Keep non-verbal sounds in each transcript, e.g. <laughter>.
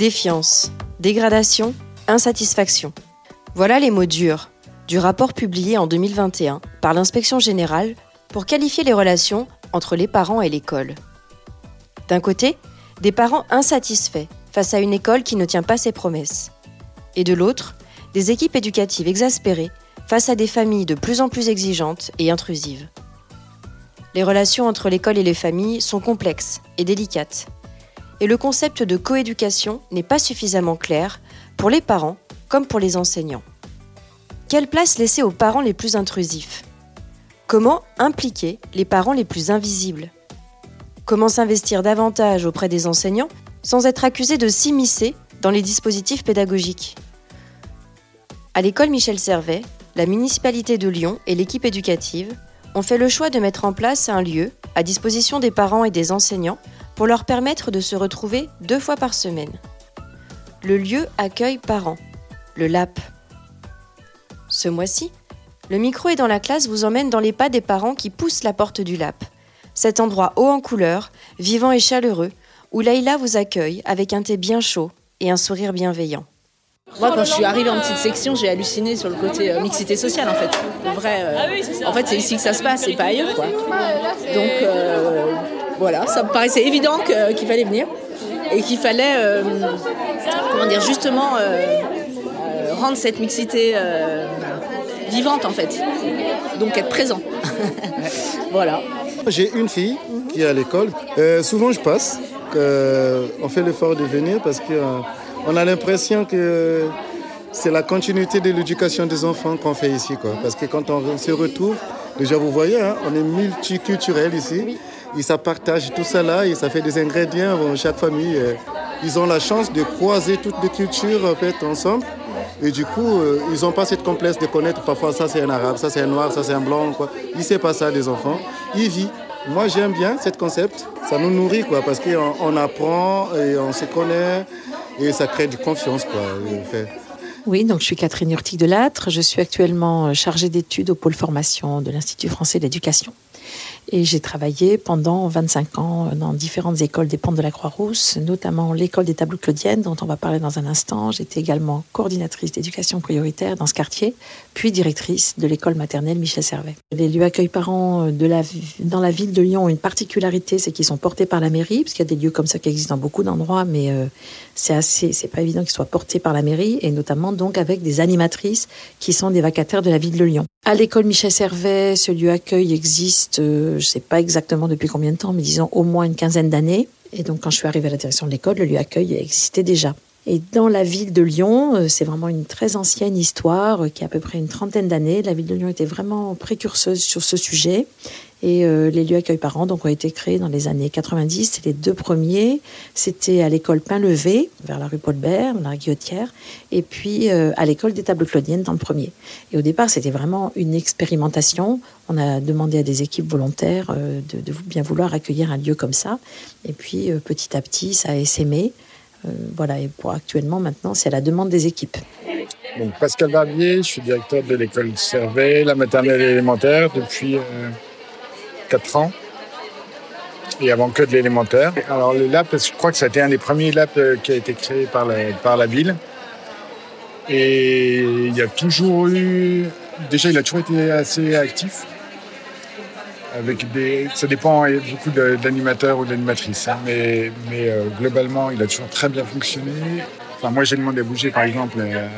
Défiance, dégradation, insatisfaction. Voilà les mots durs du rapport publié en 2021 par l'inspection générale pour qualifier les relations entre les parents et l'école. D'un côté, des parents insatisfaits face à une école qui ne tient pas ses promesses. Et de l'autre, des équipes éducatives exaspérées face à des familles de plus en plus exigeantes et intrusives. Les relations entre l'école et les familles sont complexes et délicates. Et le concept de coéducation n'est pas suffisamment clair pour les parents comme pour les enseignants. Quelle place laisser aux parents les plus intrusifs? Comment impliquer les parents les plus invisibles? Comment s'investir davantage auprès des enseignants sans être accusé de s'immiscer dans les dispositifs pédagogiques? À l'école Michel Servet, la municipalité de Lyon et l'équipe éducative ont fait le choix de mettre en place un lieu à disposition des parents et des enseignants pour leur permettre de se retrouver deux fois par semaine. Le lieu accueille parents, le LAP, ce mois-ci, le micro est dans la classe vous emmène dans les pas des parents qui poussent la porte du LAP. Cet endroit haut en couleur, vivant et chaleureux, où Laïla vous accueille avec un thé bien chaud et un sourire bienveillant. Moi, quand je suis arrivée en petite section, j'ai halluciné sur le côté euh, mixité sociale, en fait. vrai, euh, en fait, c'est ici que ça se passe, c'est pas ailleurs, quoi. Donc, euh, voilà, ça me paraissait évident qu'il fallait venir et qu'il fallait, comment dire, justement rendre cette mixité euh, vivante en fait. Donc être présent. <laughs> voilà. J'ai une fille qui est à l'école. Euh, souvent je passe. Euh, on fait l'effort de venir parce qu'on a l'impression que c'est la continuité de l'éducation des enfants qu'on fait ici. Quoi. Parce que quand on se retrouve, déjà vous voyez, hein, on est multiculturel ici. Et ça partage tout ça là et ça fait des ingrédients. chaque famille, ils ont la chance de croiser toutes les cultures en fait, ensemble. Et du coup, euh, ils n'ont pas cette complexe de connaître parfois ça c'est un arabe, ça c'est un noir, ça c'est un blanc. Ils ne savent pas ça des enfants. Ils vivent. Moi j'aime bien ce concept. Ça nous nourrit parce qu'on on apprend et on se connaît et ça crée du confiance. Oui, donc je suis Catherine Urtic de Lâtre. Je suis actuellement chargée d'études au pôle formation de l'Institut français d'éducation. Et j'ai travaillé pendant 25 ans dans différentes écoles des pentes de la Croix-Rousse, notamment l'école des tableaux claudiennes, dont on va parler dans un instant. J'étais également coordinatrice d'éducation prioritaire dans ce quartier, puis directrice de l'école maternelle Michel Servet. Les lieux accueil parents la, dans la ville de Lyon ont une particularité, c'est qu'ils sont portés par la mairie, parce qu'il y a des lieux comme ça qui existent dans beaucoup d'endroits, mais euh, c'est assez, c'est pas évident qu'ils soient portés par la mairie, et notamment donc avec des animatrices qui sont des vacataires de la ville de Lyon. À l'école Michel Servet, ce lieu accueil existe, euh, je ne sais pas exactement depuis combien de temps, mais disons au moins une quinzaine d'années. Et donc quand je suis arrivée à la direction de l'école, le lieu accueil existait déjà. Et dans la ville de Lyon, euh, c'est vraiment une très ancienne histoire euh, qui a à peu près une trentaine d'années. La ville de Lyon était vraiment précurseuse sur ce sujet. Et euh, les lieux accueil parents ont été créés dans les années 90. Les deux premiers, c'était à l'école Pain-Levé, vers la rue Paul-Bert, la Guillotière, et puis à l'école des Tables Claudiennes dans le premier. Et au départ, c'était vraiment une expérimentation. On a demandé à des équipes volontaires de, de, bien vouloir accueillir un lieu comme ça. Et puis, petit à petit, ça a essaimé. Euh, voilà, et pour actuellement, maintenant, c'est à la demande des équipes. Donc, Pascal Barbier, je suis directeur de l'école Servet, la maternelle élémentaire, depuis euh, 4 ans. Et avant que de l'élémentaire. Alors, le lab, je crois que ça a été un des premiers labs euh, qui a été créé par la, par la ville. Et il y a toujours eu. Déjà, il a toujours été assez actif avec des, ça dépend beaucoup d'animateurs ou d'animatrices, hein, mais, mais euh, globalement, il a toujours très bien fonctionné. Enfin, moi, j'ai demandé à bouger, par exemple, euh,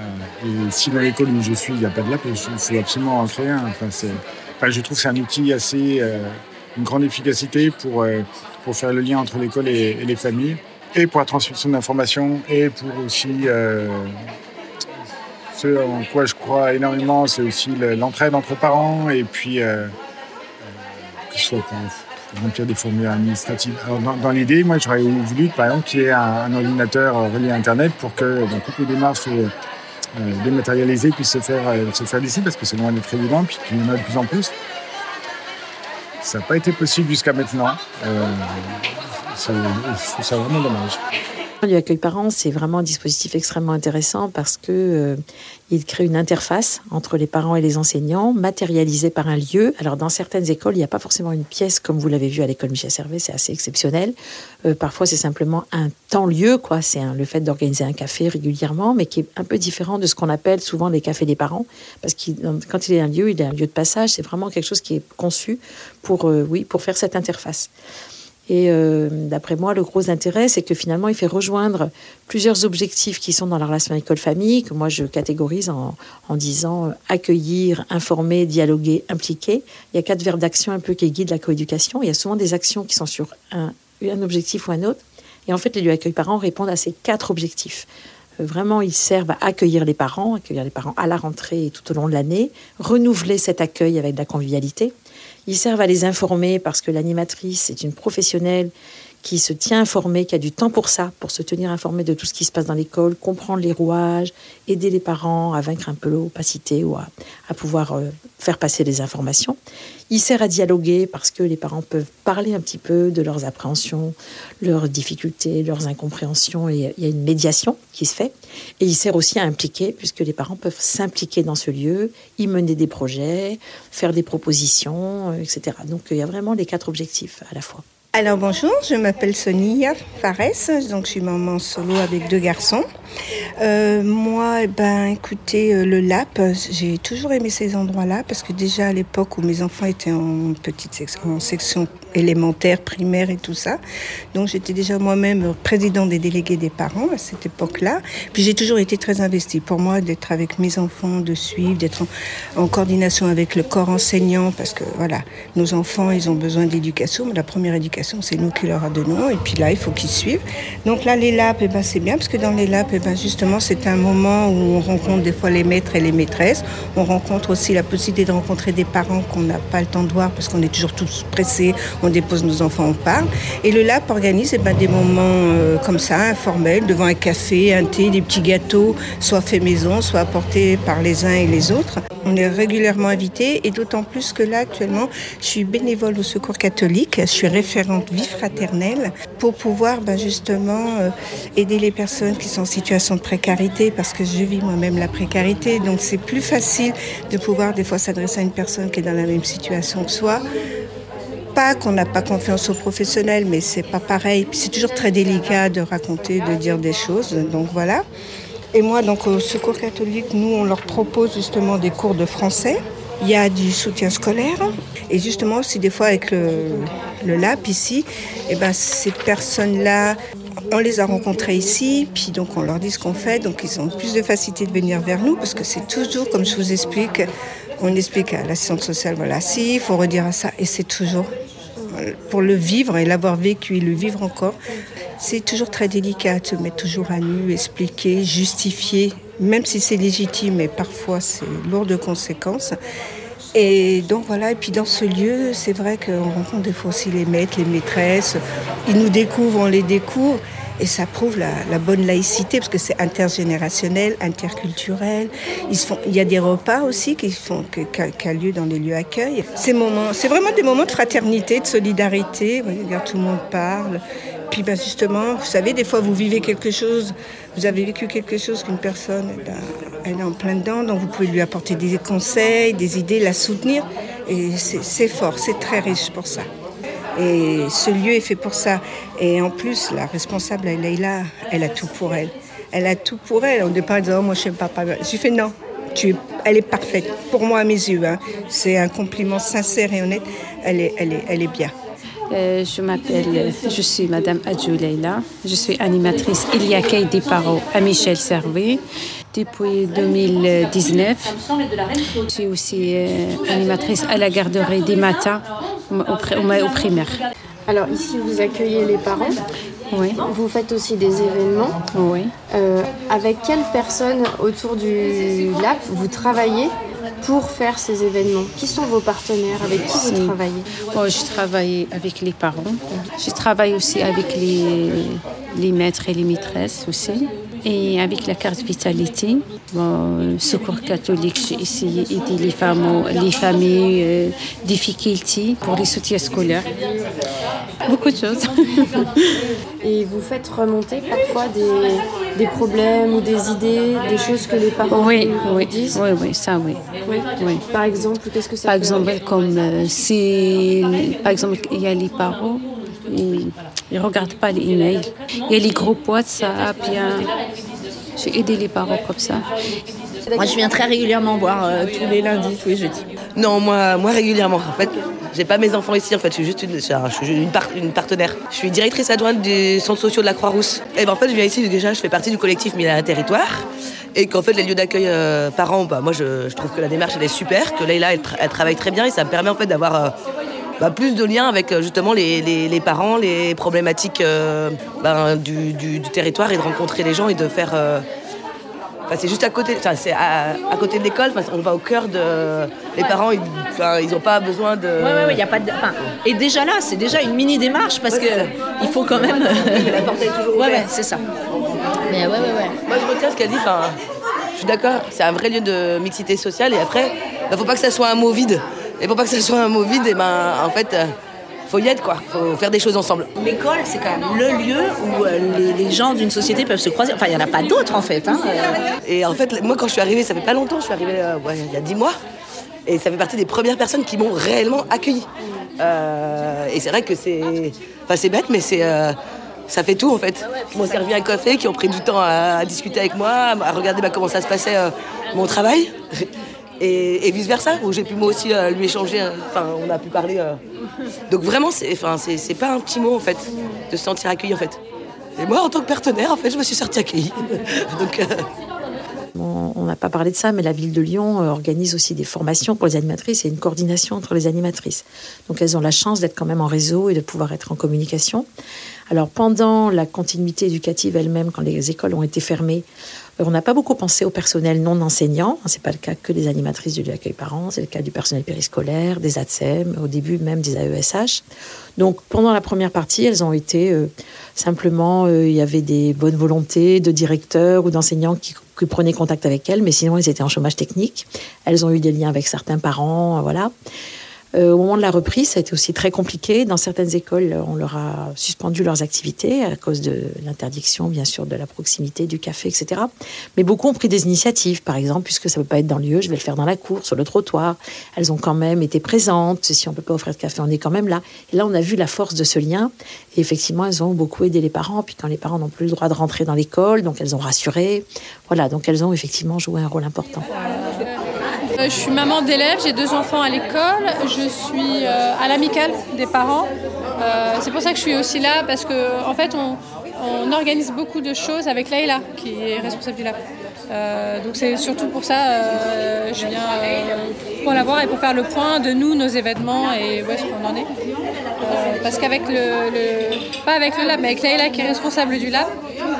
et si dans l'école où je suis, il n'y a pas de lap, il faut absolument en je trouve que c'est un outil assez, euh, une grande efficacité pour, pour faire le lien entre l'école et, les familles, et pour la transmission d'informations, et pour aussi ce en quoi je crois énormément, c'est aussi l'entraide entre parents, et puis que ce soit remplir des formulaires administratifs. Alors, dans, dans l'idée, moi, j'aurais voulu, par exemple, qu'il y ait un, un, ordinateur relié à Internet pour que dans toutes les démarches euh, dématérialisées puissent se faire, euh, se faire d'ici, parce que c'est loin d'être évident, puis qu'il y en a de plus en plus. Ça n'a pas été possible jusqu'à maintenant. Euh, je trouve ça vraiment dommage. L'accueil parents, c'est vraiment un dispositif extrêmement intéressant parce que euh, il crée une interface entre les parents et les enseignants, matérialisée par un lieu. Alors dans certaines écoles, il n'y a pas forcément une pièce comme vous l'avez vu à l'école Michel Servet, c'est assez exceptionnel. Euh, parfois, c'est simplement un temps-lieu, quoi. C'est le fait d'organiser un café régulièrement, mais qui est un peu différent de ce qu'on appelle souvent les cafés des parents, parce que quand il est un lieu, il est un lieu de passage. C'est vraiment quelque chose qui est conçu pour, euh, oui, pour faire cette interface. Et euh, d'après moi, le gros intérêt, c'est que finalement, il fait rejoindre plusieurs objectifs qui sont dans la relation école-famille, que moi je catégorise en, disant euh, accueillir, informer, dialoguer, impliquer. Il y a quatre verbes d'action un peu qui guident la coéducation. Il y a souvent des actions qui sont sur un, objectif ou un autre. Et en fait, les lieux accueil parents répondent à ces quatre objectifs. Euh, vraiment, ils servent à accueillir les parents, accueillir les parents à la rentrée et tout au long de l'année, renouveler cet accueil avec de la convivialité ils servent à les informer parce que l'animatrice est une professionnelle qui se tient informée, qui a du temps pour ça, pour se tenir informée de tout ce qui se passe dans l'école, comprendre les rouages, aider les parents à vaincre un peu l'opacité ou à, pouvoir euh, faire passer des informations. Il sert à dialoguer parce que les parents peuvent parler un petit peu de leurs appréhensions, leurs difficultés, leurs incompréhensions, et il y a une médiation qui se fait. Et il sert aussi à impliquer, puisque les parents peuvent s'impliquer dans ce lieu, y mener des projets, faire des propositions, euh, etc. Donc il y a vraiment les quatre objectifs à la fois. Alors bonjour, je m'appelle Sonia Fares, donc je suis maman solo avec deux garçons. Euh, moi, eh ben, écoutez, euh, le LAP, j'ai toujours aimé ces endroits-là parce que déjà à l'époque où mes enfants étaient en petite section, en section élémentaire, primaire et tout ça, donc j'étais déjà moi-même président des délégués des parents à cette époque-là. Puis j'ai toujours été très investie. Pour moi, d'être avec mes enfants, de suivre, d'être en, en, coordination avec le corps enseignant parce que voilà, nos enfants, ils ont besoin d'éducation, mais la première éducation, c'est nous qui leur donnons. Et puis là, il faut qu'ils suivent. Donc là, les LAP, eh ben, c'est bien parce que dans les LAP, eh ben, justement, c'est un moment où on rencontre des fois les maîtres et les maîtresses. On rencontre aussi la possibilité de rencontrer des parents qu'on n'a pas le temps de voir parce qu'on est toujours tous pressés. On dépose nos enfants, on parle. Et le LAP organise eh ben, des moments euh, comme ça, informels, devant un café, un thé, des petits gâteaux, soit faits maison, soit apportés par les uns et les autres. On est régulièrement invité et d'autant plus que là, actuellement, je suis bénévole au Secours catholique. Je suis référente vie fraternelle pour pouvoir ben, justement euh, aider les personnes qui sont en situation de précarité parce que je vis moi-même la précarité. Donc c'est plus facile de pouvoir des fois s'adresser à une personne qui est dans la même situation que soi. Pas qu'on n'a pas confiance aux professionnels, mais c'est pas pareil. C'est toujours très délicat de raconter, de dire des choses. Donc voilà. Et moi, donc au Secours catholique, nous, on leur propose justement des cours de français. Il y a du soutien scolaire et justement aussi des fois avec le, le LAP ici, et ben ces personnes-là, on les a rencontrées ici, puis donc on leur dit ce qu'on fait, donc ils ont plus de facilité de venir vers nous parce que c'est toujours, comme je vous explique, on explique à l'assistante sociale, voilà, si, il faut redire à ça, et c'est toujours pour le vivre et l'avoir vécu et le vivre encore, c'est toujours très délicat de se mettre toujours à nu, expliquer, justifier, même si c'est légitime, mais parfois c'est lourd de conséquences. Et donc voilà, et puis dans ce lieu, c'est vrai qu'on rencontre des fois aussi les maîtres, les maîtresses, ils nous découvrent, on les découvre. Et ça prouve la, bonne laïcité, parce que c'est intergénérationnel, interculturel. Il y a des repas aussi qui font qui, a lieu dans les lieux accueil. C'est vraiment des moments de fraternité, de solidarité. Regarde, tout le monde parle. Puis ben justement, vous savez, des fois vous vivez quelque chose, vous avez vécu quelque chose qu'une personne, ben, elle est en plein dedans, donc vous pouvez lui apporter des conseils, des idées, la soutenir. Et c'est fort, c'est très riche pour ça. Et ce lieu est fait pour ça. Et en plus, la responsable, Leïla, elle a tout pour elle. Elle a tout pour elle. Au départ, elle disait, oh, moi, je sais pas. J'ai fait, non, tu es, elle est parfaite. Pour moi, à mes yeux, hein. c'est un compliment sincère et honnête. Elle est, elle est, elle est bien. Euh, je m'appelle, je suis Madame Adjou Leila. Je suis animatrice Il y accueil des parents à Michel Servet depuis 2019. Je suis aussi euh, animatrice à la garderie des matins au, au, au primaire. Alors ici, vous accueillez les parents. Oui. Vous faites aussi des événements. Oui. Euh, avec quelles personnes autour du LAP vous travaillez? Pour faire ces événements Qui sont vos partenaires Avec qui vous travaillez oh, Je travaille avec les parents. Je travaille aussi avec les, les maîtres et les maîtresses aussi. Et avec la carte Vitalité, bon, Secours catholique, j'ai essayé d'aider les, femmes, les familles euh, difficultés pour les soutiens scolaires. Beaucoup de choses. <laughs> Et vous faites remonter parfois des, des, problèmes ou des idées, des choses que les parents oui, vous oui, disent Oui, oui, ça oui. oui. oui. Par exemple, qu'est-ce que ça Par peut exemple, comme euh, si, par exemple, il y a les parents, ils ne regardent pas les emails. Il y a les groupes WhatsApp. J'ai aidé les parents comme ça. Moi, je viens très régulièrement voir euh, tous les lundis, tous les jeudis. Non, moi, moi régulièrement. En fait, j'ai pas mes enfants ici. En fait, je suis juste une, je suis une, par- une partenaire. Je suis directrice adjointe du centre social de la Croix-Rousse. Et ben en fait, je viens ici déjà. Je fais partie du collectif Mille à un territoire. Et qu'en fait, les lieux d'accueil euh, parents, bah, moi, je, je trouve que la démarche elle est super. Que Leïla, elle, tra- elle travaille très bien et ça me permet en fait d'avoir euh, bah, plus de liens avec euh, justement les, les- les parents, les problématiques euh, ben, du, du- du territoire et de rencontrer les gens et de faire. euh, Enfin, c'est juste à côté, enfin, c'est à, à côté de l'école. Enfin, on va au cœur de. Les parents, ils, enfin, ils ont pas besoin de. Ouais, ouais, ouais, y a pas de... enfin, et déjà là, c'est déjà une mini démarche parce que il faut quand même. La porte est toujours Ouais, ouverte. ouais, c'est ça. Mais ouais, ouais, ouais. Moi, je retiens ce qu'elle dit. Enfin, je suis d'accord. C'est un vrai lieu de mixité sociale. Et après, il faut pas que ça soit un mot vide. Et pour pas que ça soit un mot vide, et ben, en fait, euh, faut y être quoi. Faut faire des choses ensemble. L'école, c'est quand même le lieu où euh, les, les gens d'une société peuvent se croiser. Enfin, il n'y en a pas d'autres en fait. hein. Et en fait, moi, quand je suis arrivée, ça fait pas longtemps. Je suis arrivée euh, ouais, il y a dix mois. Et ça fait partie des premières personnes qui m'ont réellement accueillie. Euh, et c'est vrai que c'est. Enfin, c'est bête, mais c'est. euh, ça fait tout en fait. Qui m'ont servi un café, qui ont pris du temps à, à discuter avec moi, à regarder bah, comment ça se passait mon travail. Et, et vice versa, où j'ai pu moi aussi euh, lui échanger. euh, Enfin, on a pu parler. euh. Donc vraiment, c'est c'est- pas un petit mot en fait, de se sentir accueilli en fait. Et moi, en tant que partenaire, en fait, je me suis sortie accueillie. <laughs> Donc. On n'a pas parlé de ça, mais la ville de Lyon organise aussi des formations pour les animatrices et une coordination entre les animatrices. Donc elles ont la chance d'être quand même en réseau et de pouvoir être en communication. Alors pendant la continuité éducative elle-même, quand les écoles ont été fermées, on n'a pas beaucoup pensé au personnel non enseignant. C'est pas le cas que des animatrices du lieu d'accueil parents, c'est le cas du personnel périscolaire, des ATSEM, au début même des AESH. Donc pendant la première partie, elles ont été euh, simplement, euh, il y avait des bonnes volontés de directeurs ou d'enseignants qui, qui prenaient contact avec elles, mais sinon elles étaient en chômage technique. Elles ont eu des liens avec certains parents, euh, voilà. Euh, au moment de la reprise, ça a été aussi très compliqué. Dans certaines écoles, on leur a suspendu leurs activités à cause de l'interdiction, bien sûr, de la proximité, du café, etc. Mais beaucoup ont pris des initiatives, par exemple, puisque ça ne peut pas être dans le lieu, je vais le faire dans la cour, sur le trottoir. Elles ont quand même été présentes. Si on ne peut pas offrir de café, on est quand même là. Et là, on a vu la force de ce lien. Et effectivement, elles ont beaucoup aidé les parents. Puis quand les parents n'ont plus le droit de rentrer dans l'école, donc elles ont rassuré. Voilà, donc elles ont effectivement joué un rôle important. Euh, Je suis maman d'élèves, j'ai deux enfants à l'école, je suis euh, à l'amicale des parents. Euh, c'est pour ça que je suis aussi là parce que en fait on, on organise beaucoup de choses avec Leïla qui est responsable du lab. Euh, donc c'est surtout pour ça euh, je viens euh, pour la voir et pour faire le point de nous, nos événements et où est-ce qu'on en est. Parce qu'avec le, le- pas avec le lab, mais avec Leïla qui est responsable du lab,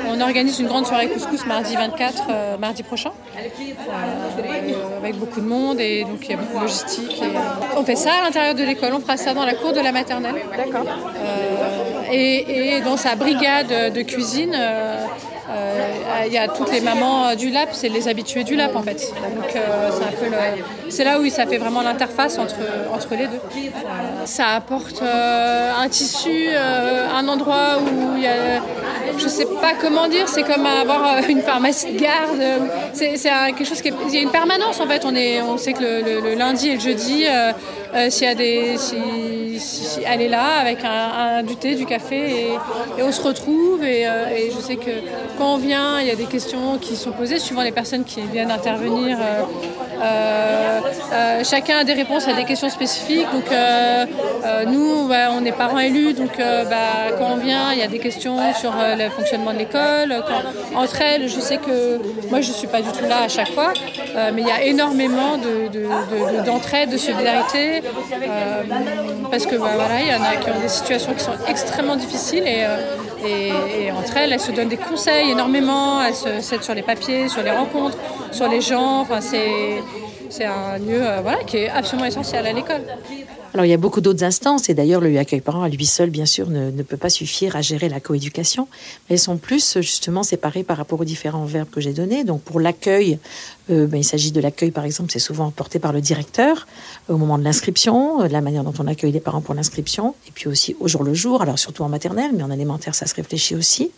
on organise une grande soirée couscous mardi 24, euh, mardi prochain, euh, avec beaucoup de monde et donc il y a beaucoup de logistique. et- On fait ça à l'intérieur de l'école, on fera ça dans la cour de la maternelle. D'accord. et, et dans sa brigade de cuisine, il y a toutes les mamans euh, du lab, c'est les habitués du lab en fait. Donc euh, c'est c'est là où ça fait vraiment l'interface entre, entre les deux. Ça apporte euh, un tissu, euh, un endroit où il y a, je sais pas comment dire, c'est comme avoir euh, une pharmacie de garde. euh, C'est quelque chose qui est, il y a une permanence en fait. On est, on sait que le lundi et le jeudi, euh, y a des, si, si- elle est là avec un, un- du thé, du café et, et on se retrouve et, euh, et je sais que quand on vient, il y a des questions qui sont posées suivant les personnes qui viennent intervenir. euh, euh, euh, chacun a des réponses à des questions spécifiques. Donc euh, nous, bah, on est parents élus, donc bah, quand on vient, il y a des questions sur le fonctionnement de l'école. Entre elles, je sais que moi, je ne suis pas du tout là à chaque fois, mais il y a énormément de- de- de- d'entraide, de, solidarité, euh, parce que bah, voilà, il y en a qui ont des situations qui sont extrêmement difficiles et, euh, entre elles, elles se donnent des conseils énormément, elles se s'aident sur les papiers, sur les rencontres, sur les gens. Enfin, c'est un lieu voilà, qui est absolument essentiel à l'école. Alors il y a beaucoup d'autres instances et d'ailleurs le accueil parent à lui seul bien sûr ne, peut pas suffire à gérer la coéducation, elles sont plus justement séparées par rapport aux différents verbes que j'ai donnés. Donc pour l'accueil, euh, ben, il s'agit de l'accueil par exemple, c'est souvent porté par le directeur au moment de l'inscription, la manière dont on accueille les parents pour l'inscription, et puis aussi au jour le jour, alors surtout en maternelle, mais en élémentaire ça se réfléchit aussi.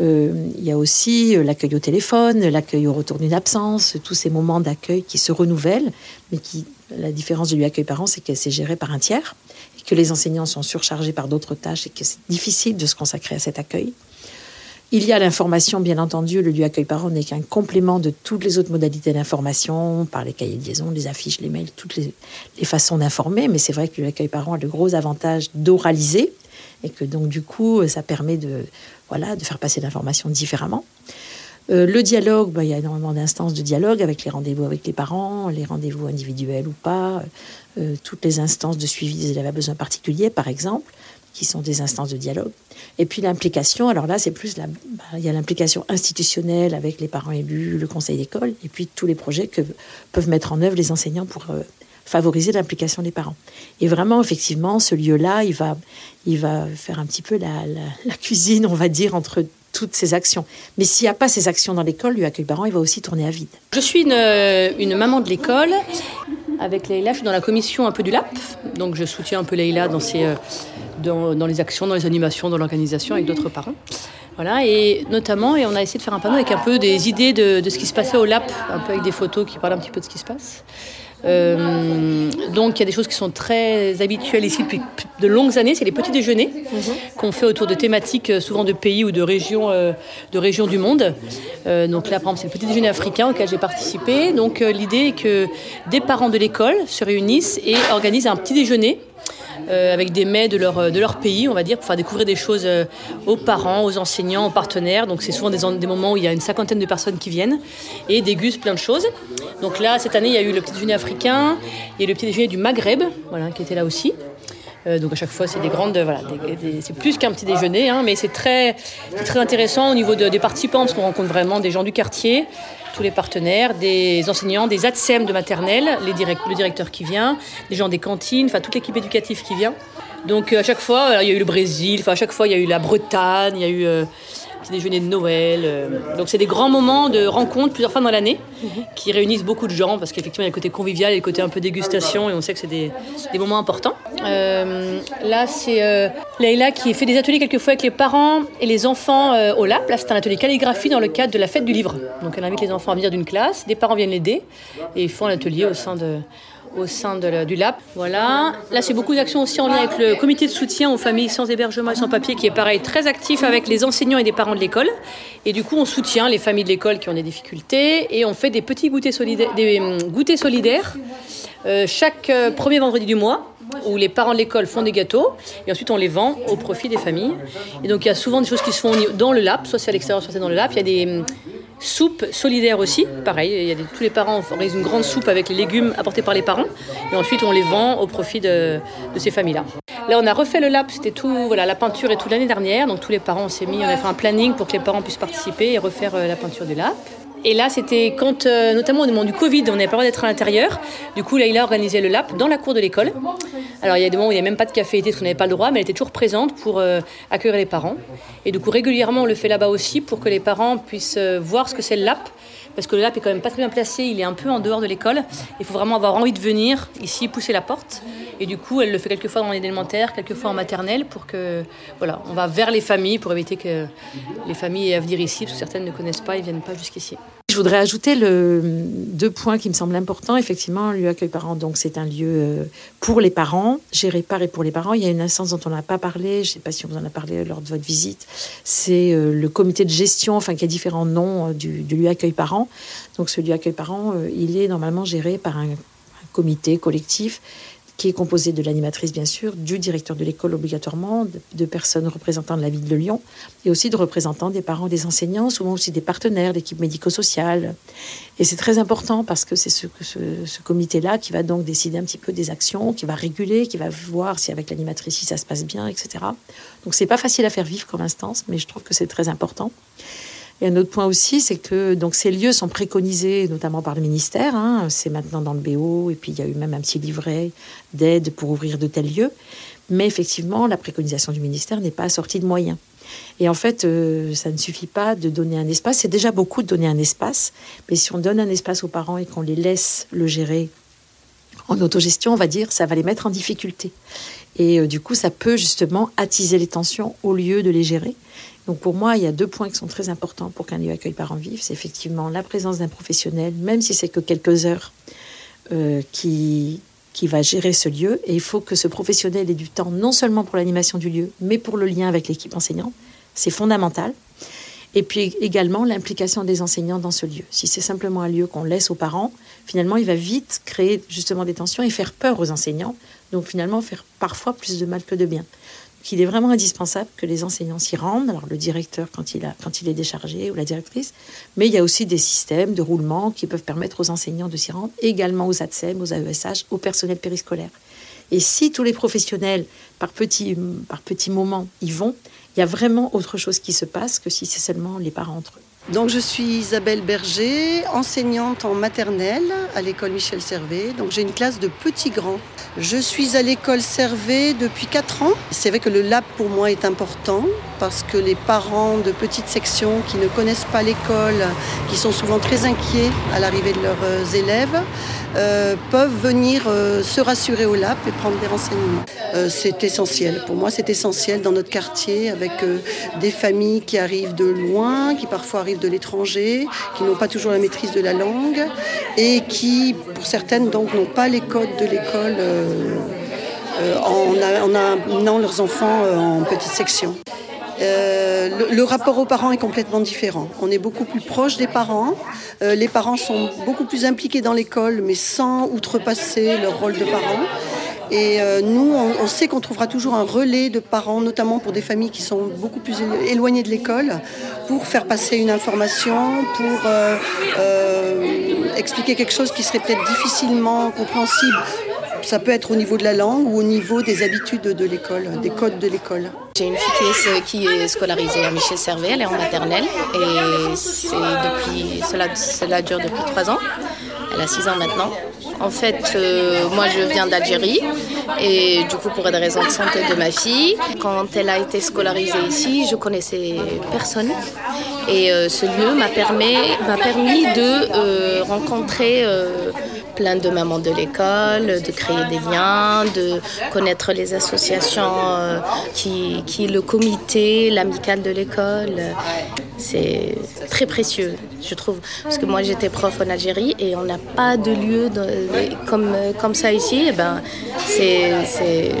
Euh, il y a aussi euh, l'accueil au téléphone, l'accueil au retour d'une absence, tous ces moments d'accueil qui se renouvellent, mais qui la différence de l'accueil parent, c'est que c'est géré par un tiers et que les enseignants sont surchargés par d'autres tâches et que c'est difficile de se consacrer à cet accueil. Il y a l'information, bien entendu, le lieu accueil parent n'est qu'un complément de toutes les autres modalités d'information, par les cahiers de liaison, les affiches, les mails, toutes les, façons d'informer, mais c'est vrai que l'accueil parent a le gros avantage d'oraliser et que donc du coup ça permet de, voilà, de faire passer l'information différemment. Euh, le dialogue, bah, il y a énormément d'instances de dialogue avec les rendez-vous avec les parents, les rendez-vous individuels ou pas, euh, toutes les instances de suivi des élèves à besoins particuliers, par exemple, qui sont des instances de dialogue. Et puis l'implication, alors là, c'est plus la, bah, il y a l'implication institutionnelle avec les parents élus, le conseil d'école, et puis tous les projets que peuvent mettre en œuvre les enseignants pour euh, favoriser l'implication des parents. Et vraiment, effectivement, ce lieu-là, il va, il va faire un petit peu la, la, la cuisine, on va dire, entre toutes ces actions. Mais s'il n'y a pas ces actions dans l'école, l'accueil parent, il va aussi tourner à vide. Je suis une, une maman de l'école. Avec Leïla, je suis dans la commission un peu du LAP. Donc je soutiens un peu Leïla dans, ses, dans, dans les actions, dans les animations, dans l'organisation avec d'autres parents. Voilà, et notamment, et on a essayé de faire un panneau avec un peu des idées de, de, ce qui se passait au LAP, un peu avec des photos qui parlent un petit peu de ce qui se passe. Euh, donc il y a des choses qui sont très habituelles ici depuis de longues années, c'est les petits déjeuners qu'on fait autour de thématiques souvent de pays ou de régions, euh, de régions du monde. Euh, donc là par exemple c'est le petit déjeuner africain auquel j'ai participé. Donc euh, l'idée est que des parents de l'école se réunissent et organisent un petit déjeuner euh, avec des mets de leur, de leur pays, on va dire, pour faire découvrir des choses euh, aux parents, aux enseignants, aux partenaires. Donc c'est souvent des, des, moments où il y a une cinquantaine de personnes qui viennent et dégustent plein de choses. Donc là, cette année, il y a eu le petit déjeuner africain et le petit déjeuner du Maghreb, voilà, qui était là aussi. Euh, donc à chaque fois, c'est des grandes, voilà, des, des, c'est plus qu'un petit déjeuner, hein, mais c'est très, très intéressant au niveau de, des participants parce qu'on rencontre vraiment des gens du quartier, tous les partenaires, des enseignants, des ATSEM de maternelle, le directeur qui vient, des gens des cantines, enfin toute l'équipe éducative qui vient. Donc à chaque fois, il y a eu le Brésil, enfin à chaque fois il y a eu la Bretagne, il y a eu euh, petit déjeuner de Noël. Euh. Donc c'est des grands moments de rencontre plusieurs fois dans l'année qui réunissent beaucoup de gens parce qu'effectivement il y a le côté convivial et le côté un peu dégustation et on sait que c'est des, des, moments importants. Euh, là c'est euh, Leïla qui fait des ateliers quelquefois avec les parents et les enfants euh, au LAP. Là c'est un atelier calligraphie dans le cadre de la fête du livre. Donc elle invite les enfants à venir d'une classe, des parents viennent l'aider et ils font un atelier au sein de au sein du LAP. Voilà. Là, c'est beaucoup d'actions aussi en lien avec le comité de soutien aux familles sans hébergement et sans papier, qui est pareil, très actif avec les enseignants et des parents de l'école. Et du coup, on soutient les familles de l'école qui ont des difficultés et on fait des petits goûters solidaires, des goûters solidaires euh, chaque euh, premier vendredi du mois où les parents de l'école font des gâteaux et ensuite on les vend au profit des familles. Et donc il y a souvent des choses qui se font dans le lap, soit c'est à l'extérieur, soit c'est dans le lap. Il y a des soupe solidaire aussi, pareil, il y a tous les parents organisent une grande soupe avec les légumes apportés par les parents et ensuite on les vend au profit de, ces familles-là. Là on a refait le lap, c'était tout, voilà, la peinture et tout l'année dernière, donc tous les parents on s'est mis, on a fait un planning pour que les parents puissent participer et refaire euh, la peinture du lap. Et là, c'était quand, euh, notamment au moment du Covid, on n'avait pas le droit d'être à l'intérieur. Du coup, Laïla organisait le lap dans la cour de l'école. Alors, il y a des moments où il n'y a même pas de café parce qu'on n'avait pas le droit, mais elle était toujours présente pour euh, accueillir les parents. Et du coup, régulièrement, on le fait là-bas aussi pour que les parents puissent euh, voir ce que c'est le lap. Parce que le lap est quand même pas très bien placé, il est un peu en dehors de l'école. Il faut vraiment avoir envie de venir ici pousser la porte. Et du coup, elle le fait quelquefois dans l'élémentaire, quelquefois en maternelle, pour que, voilà, on va vers les familles pour éviter que les familles aient à venir ici, parce que certaines ne connaissent pas, ils viennent pas jusqu'ici. Je voudrais ajouter deux points qui me semblent importants. Effectivement, lieu accueil parents, donc c'est un lieu pour les parents, géré par et pour les parents. Il y a une instance dont on n'a pas parlé, je ne sais pas si on vous en a parlé lors de votre visite, c'est le comité de gestion, enfin qui a différents noms du, du lieu accueil parents. Donc ce lieu accueil parents, il est normalement géré par un comité collectif qui est composé de l'animatrice, bien sûr, du directeur de l'école obligatoirement, de, personnes représentant de la ville de Lyon, et aussi de représentants des parents, des enseignants, souvent aussi des partenaires, l'équipe médico-sociale. Et c'est très important parce que c'est ce, ce, ce comité-là qui va donc décider un petit peu des actions, qui va réguler, qui va voir si avec l'animatrice si ça se passe bien, etc. Donc c'est pas facile à faire vivre comme instance, mais je trouve que c'est très important. Et un autre point aussi, c'est que donc ces lieux sont préconisés notamment par le ministère. Hein, c'est maintenant dans le BO, et puis il y a eu même un petit livret d'aide pour ouvrir de tels lieux. Mais effectivement, la préconisation du ministère n'est pas assortie de moyens. Et en fait, euh, ça ne suffit pas de donner un espace. C'est déjà beaucoup de donner un espace, mais si on donne un espace aux parents et qu'on les laisse le gérer en autogestion, on va dire, ça va les mettre en difficulté. Et euh, du coup, ça peut justement attiser les tensions au lieu de les gérer. Donc pour moi, il y a deux points qui sont très importants pour qu'un lieu accueille parents vivent. C'est effectivement la présence d'un professionnel, même si c'est que quelques heures, euh, qui, qui va gérer ce lieu. Et il faut que ce professionnel ait du temps non seulement pour l'animation du lieu, mais pour le lien avec l'équipe enseignante. C'est fondamental. Et puis également l'implication des enseignants dans ce lieu. Si c'est simplement un lieu qu'on laisse aux parents, finalement, il va vite créer justement des tensions et faire peur aux enseignants. Donc finalement, faire parfois plus de mal que de bien qu'il est vraiment indispensable que les enseignants s'y rendent. Alors le directeur quand il, il est déchargé ou la directrice, mais il y a aussi des systèmes de roulement qui peuvent permettre aux enseignants de s'y rendre, également aux ATSEM, aux AESH, au personnel périscolaire. Et si tous les professionnels, par par petits moments, y vont, il y a vraiment autre chose qui se passe que si c'est seulement les parents entre eux. Donc je suis Isabelle Berger, enseignante en maternelle à l'école Michel Servet. Donc j'ai une classe de petits grands. Je suis à l'école Servet depuis 4 ans. C'est vrai que le lab pour moi est important parce que les parents de petites sections qui ne connaissent pas l'école, qui sont souvent très inquiets à l'arrivée de leurs euh, élèves, euh, peuvent venir euh, se rassurer au lab et prendre des renseignements. c'est essentiel. Pour moi, c'est essentiel dans notre quartier avec des familles qui arrivent de loin, qui parfois arrivent de l'étranger, qui n'ont pas toujours la maîtrise de la langue et qui, pour certaines, donc, n'ont pas les codes de l'école en, amenant leurs enfants en petite section. Euh, le, rapport aux parents est complètement différent. On est beaucoup plus proche des parents. Euh, les parents sont beaucoup plus impliqués dans l'école, mais sans outrepasser leur rôle de parents. Et euh, nous, on, sait qu'on trouvera toujours un relais de parents, notamment pour des familles qui sont beaucoup plus éloignées de l'école, pour faire passer une information, pour expliquer quelque chose qui serait peut-être difficilement compréhensible ça peut être au niveau de la langue ou au niveau des habitudes de l'école, des codes de l'école. J'ai une fille qui est, scolarisée à Michel Servet, elle est en maternelle et cela dure depuis trois ans. Elle a six ans maintenant. En fait, euh, moi je viens d'Algérie et du coup pour des raisons de santé de ma fille, quand elle a été scolarisée ici, je connaissais personne. Et euh, ce lieu m'a permis, de euh, rencontrer plein de mamans de l'école, de créer des liens, de connaître les associations euh, qui, qui le comité, l'amicale de l'école. C'est très précieux, je trouve. Parce que moi, j'étais prof en Algérie et on n'a pas de lieu comme, comme ça ici. Eh ben, c'est,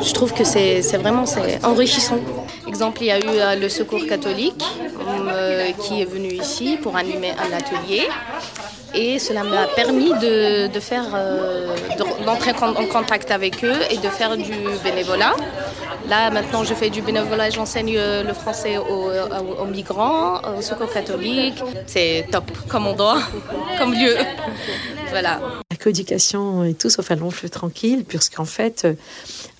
je trouve que c'est, vraiment c'est enrichissant. Exemple, il y a eu euh, le Secours catholique euh, qui est venu ici pour animer un atelier et cela m'a permis de, de faire, euh, d'entrer en contact avec eux et de faire du bénévolat. Là, maintenant, je fais du bénévolat, j'enseigne euh, le français aux, aux, migrants, au secours catholique. C'est top, comme on doit, <laughs> comme lieu. voilà. La coéducation est tout sauf un long fleuve tranquille, puisqu'en fait,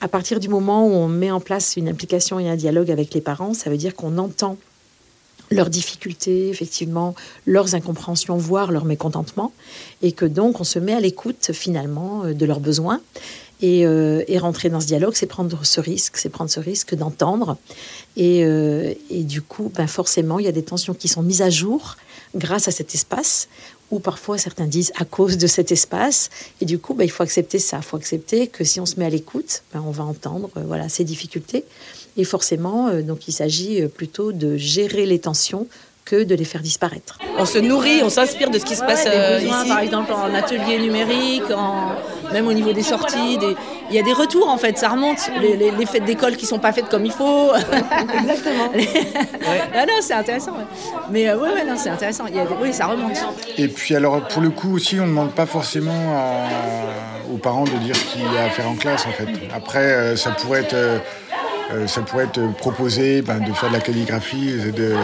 à partir du moment où on met en place une implication et un dialogue avec les parents, ça veut dire qu'on entend leurs difficultés, effectivement, leurs incompréhensions, voire leur mécontentement, et que donc on se met à l'écoute finalement euh, de leurs besoins. Et, euh, et, rentrer dans ce dialogue, c'est prendre ce risque, c'est prendre ce risque d'entendre. Et, euh, et, du coup, ben forcément, il y a des tensions qui sont mises à jour grâce à cet espace, ou parfois certains disent à cause de cet espace. Et du coup, ben, il faut accepter ça. Il faut accepter que si on se met à l'écoute, ben, on va entendre voilà, ces difficultés. Et forcément, euh, donc il s'agit euh, plutôt de gérer les tensions que de les faire disparaître. On se nourrit, on s'inspire de ce qui se passe euh, ici. Par exemple, en atelier numérique, en... même au niveau des sorties, il y a des retours en fait, ça remonte. Les, fêtes d'école qui sont pas faites comme il faut. <laughs> Exactement. <laughs> ah non, c'est intéressant. Mais ouais, ouais, non, c'est intéressant. Il y a Oui, ça remonte. Et puis alors, pour le coup aussi, on ne demande pas forcément aux parents de dire ce qu'il y a à faire en classe en fait. Après, ça pourrait être euh, ça pourrait être proposé ben, de faire de la calligraphie de,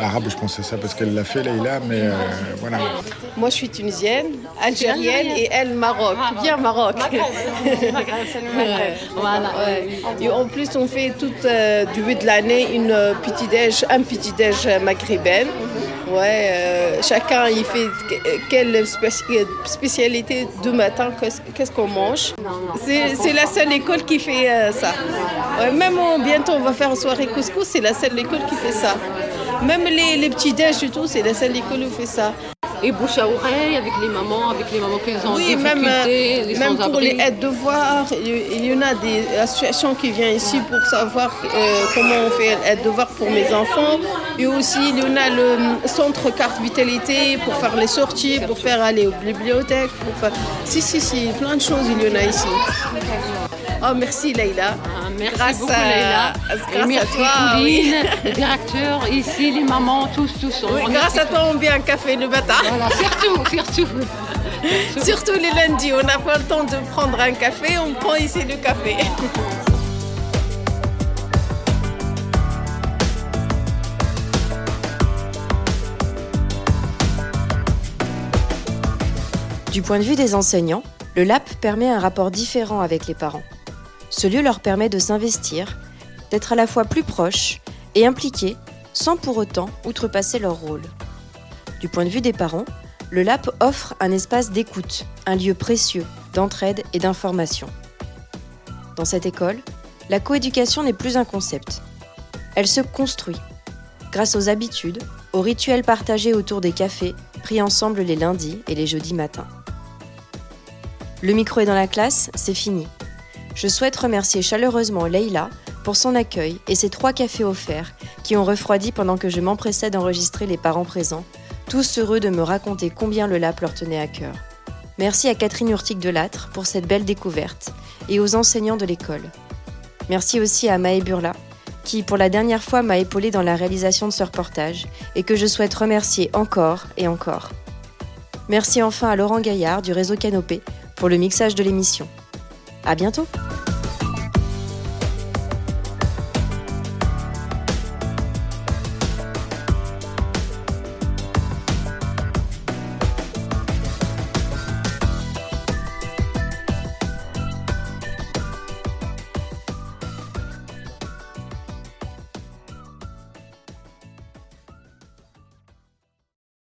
arabe, je pense à ça parce qu'elle l'a fait, Leïla, mais euh, voilà. Moi, je suis tunisienne, algérienne et elle, Maroc. Bien Maroc. voilà. <laughs> Et en plus, on fait tout euh, du de l'année une petit déj, un petit déj maghrébin Ouais, euh, chacun il fait quelle spécialité de matin, qu'est-ce qu'on mange? C'est la seule école qui fait euh, ça. Ouais, même bientôt on va faire une soirée couscous, c'est la seule école qui fait ça. Même les, les petits déj et tout, c'est la seule école qui fait ça et bouche à oreille avec les mamans, avec les mamans qui ont oui, même, euh, même pour les aides-devoirs, il y en a des associations qui viennent ici pour savoir euh, comment on fait aide-devoirs pour mes enfants. Et aussi, il y en a le centre carte vitalité pour faire les sorties, pour faire aller aux bibliothèques. Pour faire... Si, si, si, plein de choses, il y en a ici. Oh, merci Leïla. Merci grâce beaucoup à, Grâce merci à toi, Pauline, <laughs> le directeur, ici, les mamans, tous, tous. grâce à toi, on vient un café le matin. Voilà, surtout, surtout. <laughs> Surtout les lundis, on n'a pas le temps de prendre un café, on prend ici le café. Du point de vue des enseignants, le LAP permet un rapport différent avec les parents. Ce lieu leur permet de s'investir, d'être à la fois plus proches et impliqués sans pour autant outrepasser leur rôle. Du point de vue des parents, le LAP offre un espace d'écoute, un lieu précieux d'entraide et d'information. Dans cette école, la coéducation n'est plus un concept. Elle se construit grâce aux habitudes, aux rituels partagés autour des cafés pris ensemble les lundis et les jeudis matins. Le micro est dans la classe, c'est fini. Je souhaite remercier chaleureusement Leïla pour son accueil et ses trois cafés offerts qui ont refroidi pendant que je m'empressais d'enregistrer les parents présents, tous heureux de me raconter combien le LAP leur tenait à cœur. Merci à Catherine Urtic de Lâtre pour cette belle découverte et aux enseignants de l'école. Merci aussi à Maë Burla, qui pour la dernière fois m'a épaulé dans la réalisation de ce reportage et que je souhaite remercier encore et encore. Merci enfin à Laurent Gaillard du réseau Canopé pour le mixage de l'émission. À bientôt.